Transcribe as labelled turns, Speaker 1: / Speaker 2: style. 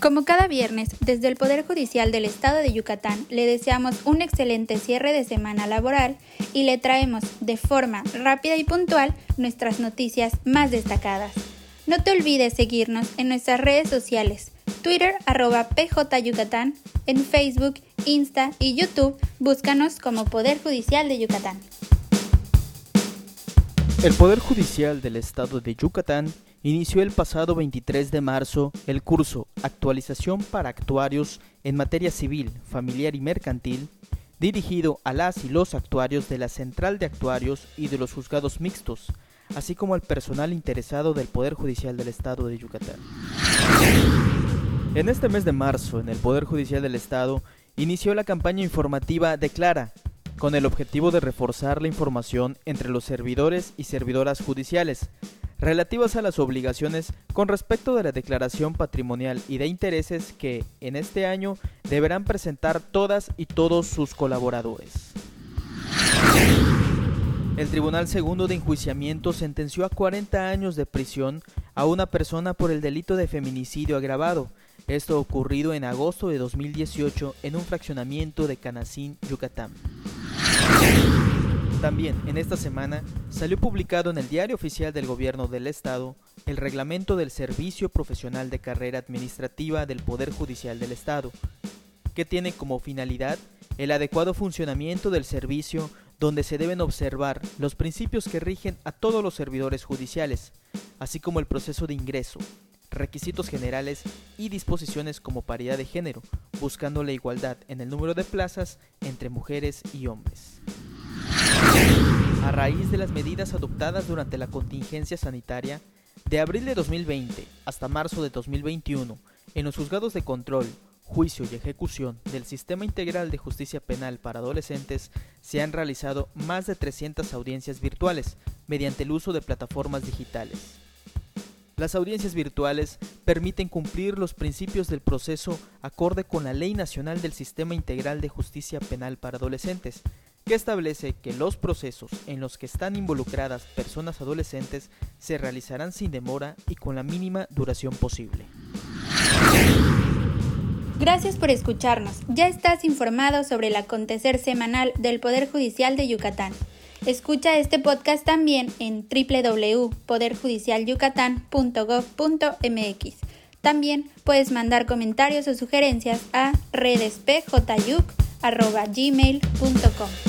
Speaker 1: Como cada viernes, desde el Poder Judicial del Estado de Yucatán le deseamos un excelente cierre de semana laboral y le traemos de forma rápida y puntual nuestras noticias más destacadas. No te olvides seguirnos en nuestras redes sociales, Twitter arroba PJ Yucatán, en Facebook, Insta y YouTube, búscanos como Poder Judicial de Yucatán.
Speaker 2: El Poder Judicial del Estado de Yucatán inició el pasado 23 de marzo el curso Actualización para Actuarios en materia civil, familiar y mercantil, dirigido a las y los actuarios de la Central de Actuarios y de los juzgados mixtos, así como al personal interesado del Poder Judicial del Estado de Yucatán. En este mes de marzo, en el Poder Judicial del Estado, inició la campaña informativa Declara, con el objetivo de reforzar la información entre los servidores y servidoras judiciales, relativas a las obligaciones con respecto de la declaración patrimonial y de intereses que, en este año, deberán presentar todas y todos sus colaboradores. El Tribunal Segundo de Enjuiciamiento sentenció a 40 años de prisión a una persona por el delito de feminicidio agravado, esto ocurrido en agosto de 2018 en un fraccionamiento de Canacín, Yucatán. También en esta semana salió publicado en el Diario Oficial del Gobierno del Estado el reglamento del Servicio Profesional de Carrera Administrativa del Poder Judicial del Estado, que tiene como finalidad el adecuado funcionamiento del servicio donde se deben observar los principios que rigen a todos los servidores judiciales, así como el proceso de ingreso, requisitos generales y disposiciones como paridad de género, buscando la igualdad en el número de plazas entre mujeres y hombres. A raíz de las medidas adoptadas durante la contingencia sanitaria, de abril de 2020 hasta marzo de 2021, en los juzgados de control, juicio y ejecución del Sistema Integral de Justicia Penal para Adolescentes se han realizado más de 300 audiencias virtuales mediante el uso de plataformas digitales. Las audiencias virtuales permiten cumplir los principios del proceso acorde con la Ley Nacional del Sistema Integral de Justicia Penal para Adolescentes, que establece que los procesos en los que están involucradas personas adolescentes se realizarán sin demora y con la mínima duración posible.
Speaker 1: Gracias por escucharnos. Ya estás informado sobre el acontecer semanal del Poder Judicial de Yucatán. Escucha este podcast también en www.poderjudicialyucatán.gov.mx. También puedes mandar comentarios o sugerencias a redespjyuc.gmail.com.